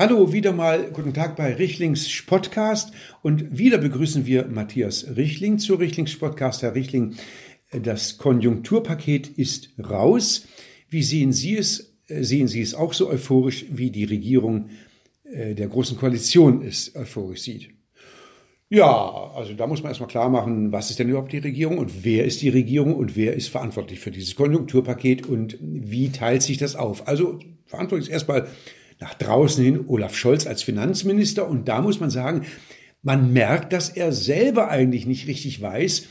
Hallo, wieder mal guten Tag bei Richlings Podcast und wieder begrüßen wir Matthias Richling zu Richlings Podcast. Herr Richling, das Konjunkturpaket ist raus. Wie sehen Sie es? Sehen Sie es auch so euphorisch, wie die Regierung äh, der Großen Koalition es euphorisch sieht? Ja, also da muss man erstmal klar machen, was ist denn überhaupt die Regierung und wer ist die Regierung und wer ist verantwortlich für dieses Konjunkturpaket und wie teilt sich das auf? Also verantwortlich ist erstmal nach draußen hin Olaf Scholz als Finanzminister. Und da muss man sagen, man merkt, dass er selber eigentlich nicht richtig weiß,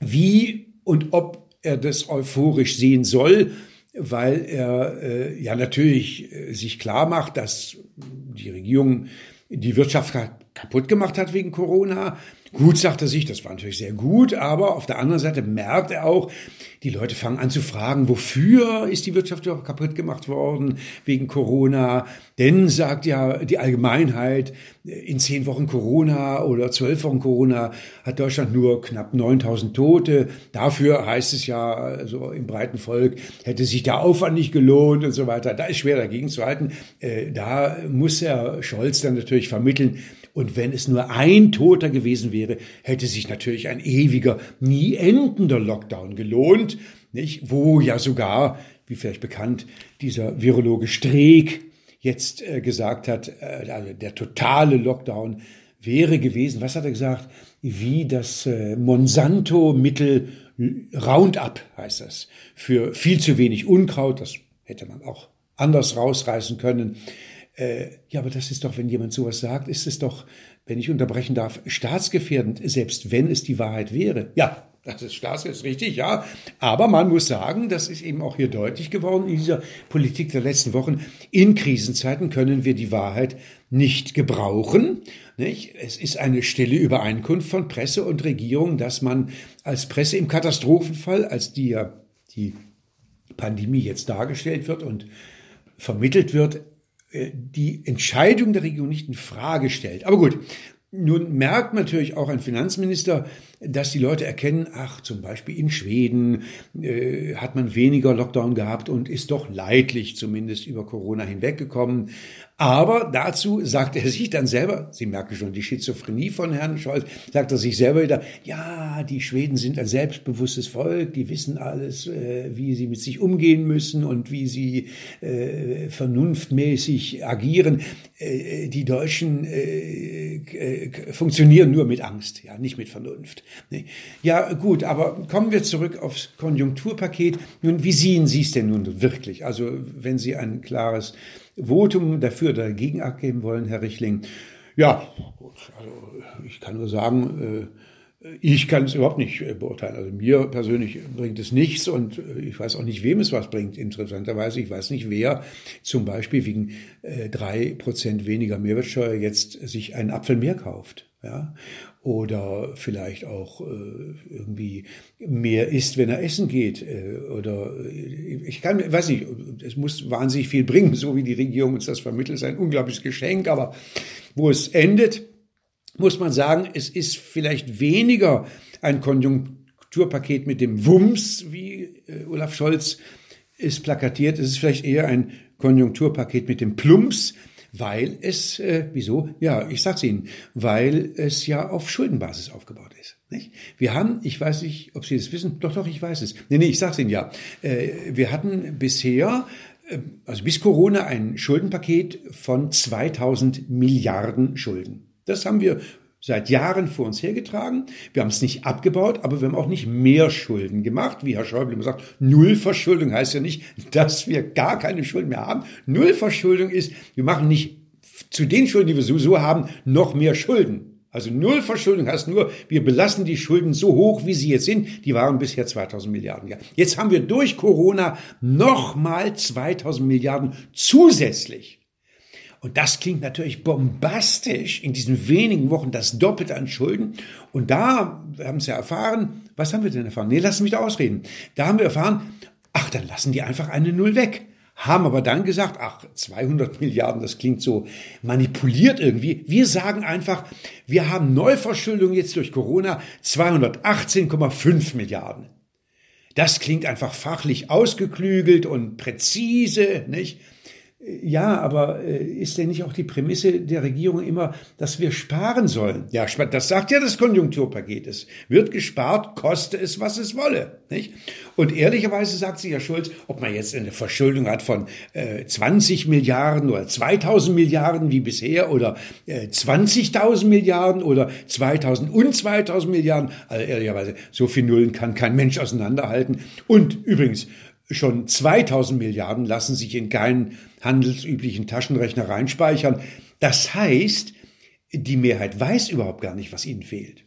wie und ob er das euphorisch sehen soll, weil er äh, ja natürlich äh, sich klar macht, dass die Regierung die Wirtschaft kaputt gemacht hat wegen Corona, Gut, sagt er sich, das war natürlich sehr gut, aber auf der anderen Seite merkt er auch, die Leute fangen an zu fragen, wofür ist die Wirtschaft überhaupt kaputt gemacht worden wegen Corona? Denn, sagt ja die Allgemeinheit, in zehn Wochen Corona oder zwölf Wochen Corona hat Deutschland nur knapp 9000 Tote. Dafür heißt es ja, also im breiten Volk, hätte sich der Aufwand nicht gelohnt und so weiter. Da ist schwer dagegen zu halten. Äh, da muss Herr Scholz dann natürlich vermitteln, und wenn es nur ein Toter gewesen wäre, hätte sich natürlich ein ewiger, nie endender Lockdown gelohnt, nicht? Wo ja sogar, wie vielleicht bekannt, dieser Virologe Streeck jetzt äh, gesagt hat, äh, also der totale Lockdown wäre gewesen, was hat er gesagt, wie das äh, Monsanto-Mittel Roundup heißt das, für viel zu wenig Unkraut, das hätte man auch anders rausreißen können. Äh, ja, aber das ist doch, wenn jemand sowas sagt, ist es doch, wenn ich unterbrechen darf, staatsgefährdend, selbst wenn es die Wahrheit wäre. Ja, das ist staatsgefährdend, richtig, ja. Aber man muss sagen, das ist eben auch hier deutlich geworden in dieser Politik der letzten Wochen. In Krisenzeiten können wir die Wahrheit nicht gebrauchen. Nicht? Es ist eine stille Übereinkunft von Presse und Regierung, dass man als Presse im Katastrophenfall, als die ja die Pandemie jetzt dargestellt wird und vermittelt wird, die Entscheidung der Regierung nicht in Frage stellt. Aber gut, nun merkt natürlich auch ein Finanzminister, dass die Leute erkennen, ach, zum Beispiel in Schweden äh, hat man weniger Lockdown gehabt und ist doch leidlich zumindest über Corona hinweggekommen. Aber dazu sagt er sich dann selber, Sie merken schon die Schizophrenie von Herrn Scholz, sagt er sich selber wieder, ja, die Schweden sind ein selbstbewusstes Volk, die wissen alles, äh, wie sie mit sich umgehen müssen und wie sie äh, vernunftmäßig agieren. Äh, die Deutschen äh, funktionieren nur mit Angst, ja, nicht mit Vernunft. Nee. Ja, gut, aber kommen wir zurück aufs Konjunkturpaket. Nun, wie sehen Sie es denn nun wirklich? Also, wenn Sie ein klares Votum dafür oder dagegen abgeben wollen, Herr Richling. Ja, gut, also ich kann nur sagen, äh, ich kann es überhaupt nicht äh, beurteilen. Also mir persönlich bringt es nichts und äh, ich weiß auch nicht, wem es was bringt. Interessanterweise, ich weiß nicht, wer zum Beispiel wegen drei Prozent weniger Mehrwertsteuer jetzt sich einen Apfel mehr kauft ja, oder vielleicht auch äh, irgendwie mehr isst, wenn er essen geht, äh, oder äh, ich kann, weiß nicht, es muss wahnsinnig viel bringen, so wie die Regierung uns das vermittelt, ist ein unglaubliches Geschenk, aber wo es endet, muss man sagen, es ist vielleicht weniger ein Konjunkturpaket mit dem Wumms, wie äh, Olaf Scholz ist plakatiert, es ist vielleicht eher ein Konjunkturpaket mit dem Plumps, weil es, äh, wieso? Ja, ich sag's Ihnen, weil es ja auf Schuldenbasis aufgebaut ist. Nicht? Wir haben, ich weiß nicht, ob Sie das wissen, doch, doch, ich weiß es. Nee, nee, ich sag's Ihnen ja. Äh, wir hatten bisher, äh, also bis Corona, ein Schuldenpaket von 2000 Milliarden Schulden. Das haben wir seit Jahren vor uns hergetragen. Wir haben es nicht abgebaut, aber wir haben auch nicht mehr Schulden gemacht. Wie Herr Schäuble immer sagt, Nullverschuldung heißt ja nicht, dass wir gar keine Schulden mehr haben. Nullverschuldung ist, wir machen nicht zu den Schulden, die wir sowieso haben, noch mehr Schulden. Also Nullverschuldung heißt nur, wir belassen die Schulden so hoch, wie sie jetzt sind. Die waren bisher 2000 Milliarden. Jetzt haben wir durch Corona nochmal 2000 Milliarden zusätzlich und das klingt natürlich bombastisch in diesen wenigen Wochen das Doppelte an Schulden. Und da, wir haben es ja erfahren, was haben wir denn erfahren? Nee, lass mich da ausreden. Da haben wir erfahren, ach, dann lassen die einfach eine Null weg. Haben aber dann gesagt, ach, 200 Milliarden, das klingt so manipuliert irgendwie. Wir sagen einfach, wir haben Neuverschuldung jetzt durch Corona 218,5 Milliarden. Das klingt einfach fachlich ausgeklügelt und präzise, nicht? Ja, aber äh, ist denn nicht auch die Prämisse der Regierung immer, dass wir sparen sollen? Ja, das sagt ja das Konjunkturpaket. Es wird gespart, koste es, was es wolle. Nicht? Und ehrlicherweise sagt sich ja Schulz, ob man jetzt eine Verschuldung hat von äh, 20 Milliarden oder 2000 Milliarden wie bisher oder äh, 20.000 Milliarden oder 2000 und 2000 Milliarden. Also ehrlicherweise, so viel Nullen kann kein Mensch auseinanderhalten. Und übrigens, Schon 2000 Milliarden lassen sich in keinen handelsüblichen Taschenrechner reinspeichern. Das heißt, die Mehrheit weiß überhaupt gar nicht, was ihnen fehlt.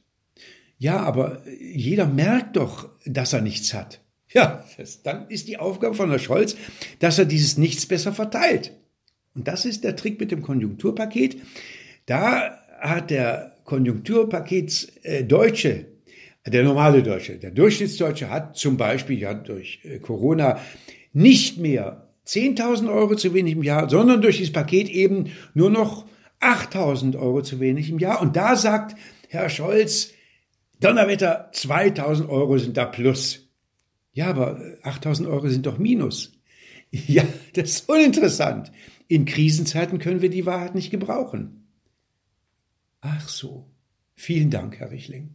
Ja, aber jeder merkt doch, dass er nichts hat. Ja, das, dann ist die Aufgabe von Herrn Scholz, dass er dieses Nichts besser verteilt. Und das ist der Trick mit dem Konjunkturpaket. Da hat der Konjunkturpakets äh, Deutsche der normale Deutsche, der Durchschnittsdeutsche hat zum Beispiel ja durch äh, Corona nicht mehr 10.000 Euro zu wenig im Jahr, sondern durch dieses Paket eben nur noch 8.000 Euro zu wenig im Jahr. Und da sagt Herr Scholz, Donnerwetter, 2.000 Euro sind da plus. Ja, aber 8.000 Euro sind doch minus. Ja, das ist uninteressant. In Krisenzeiten können wir die Wahrheit nicht gebrauchen. Ach so. Vielen Dank, Herr Richling.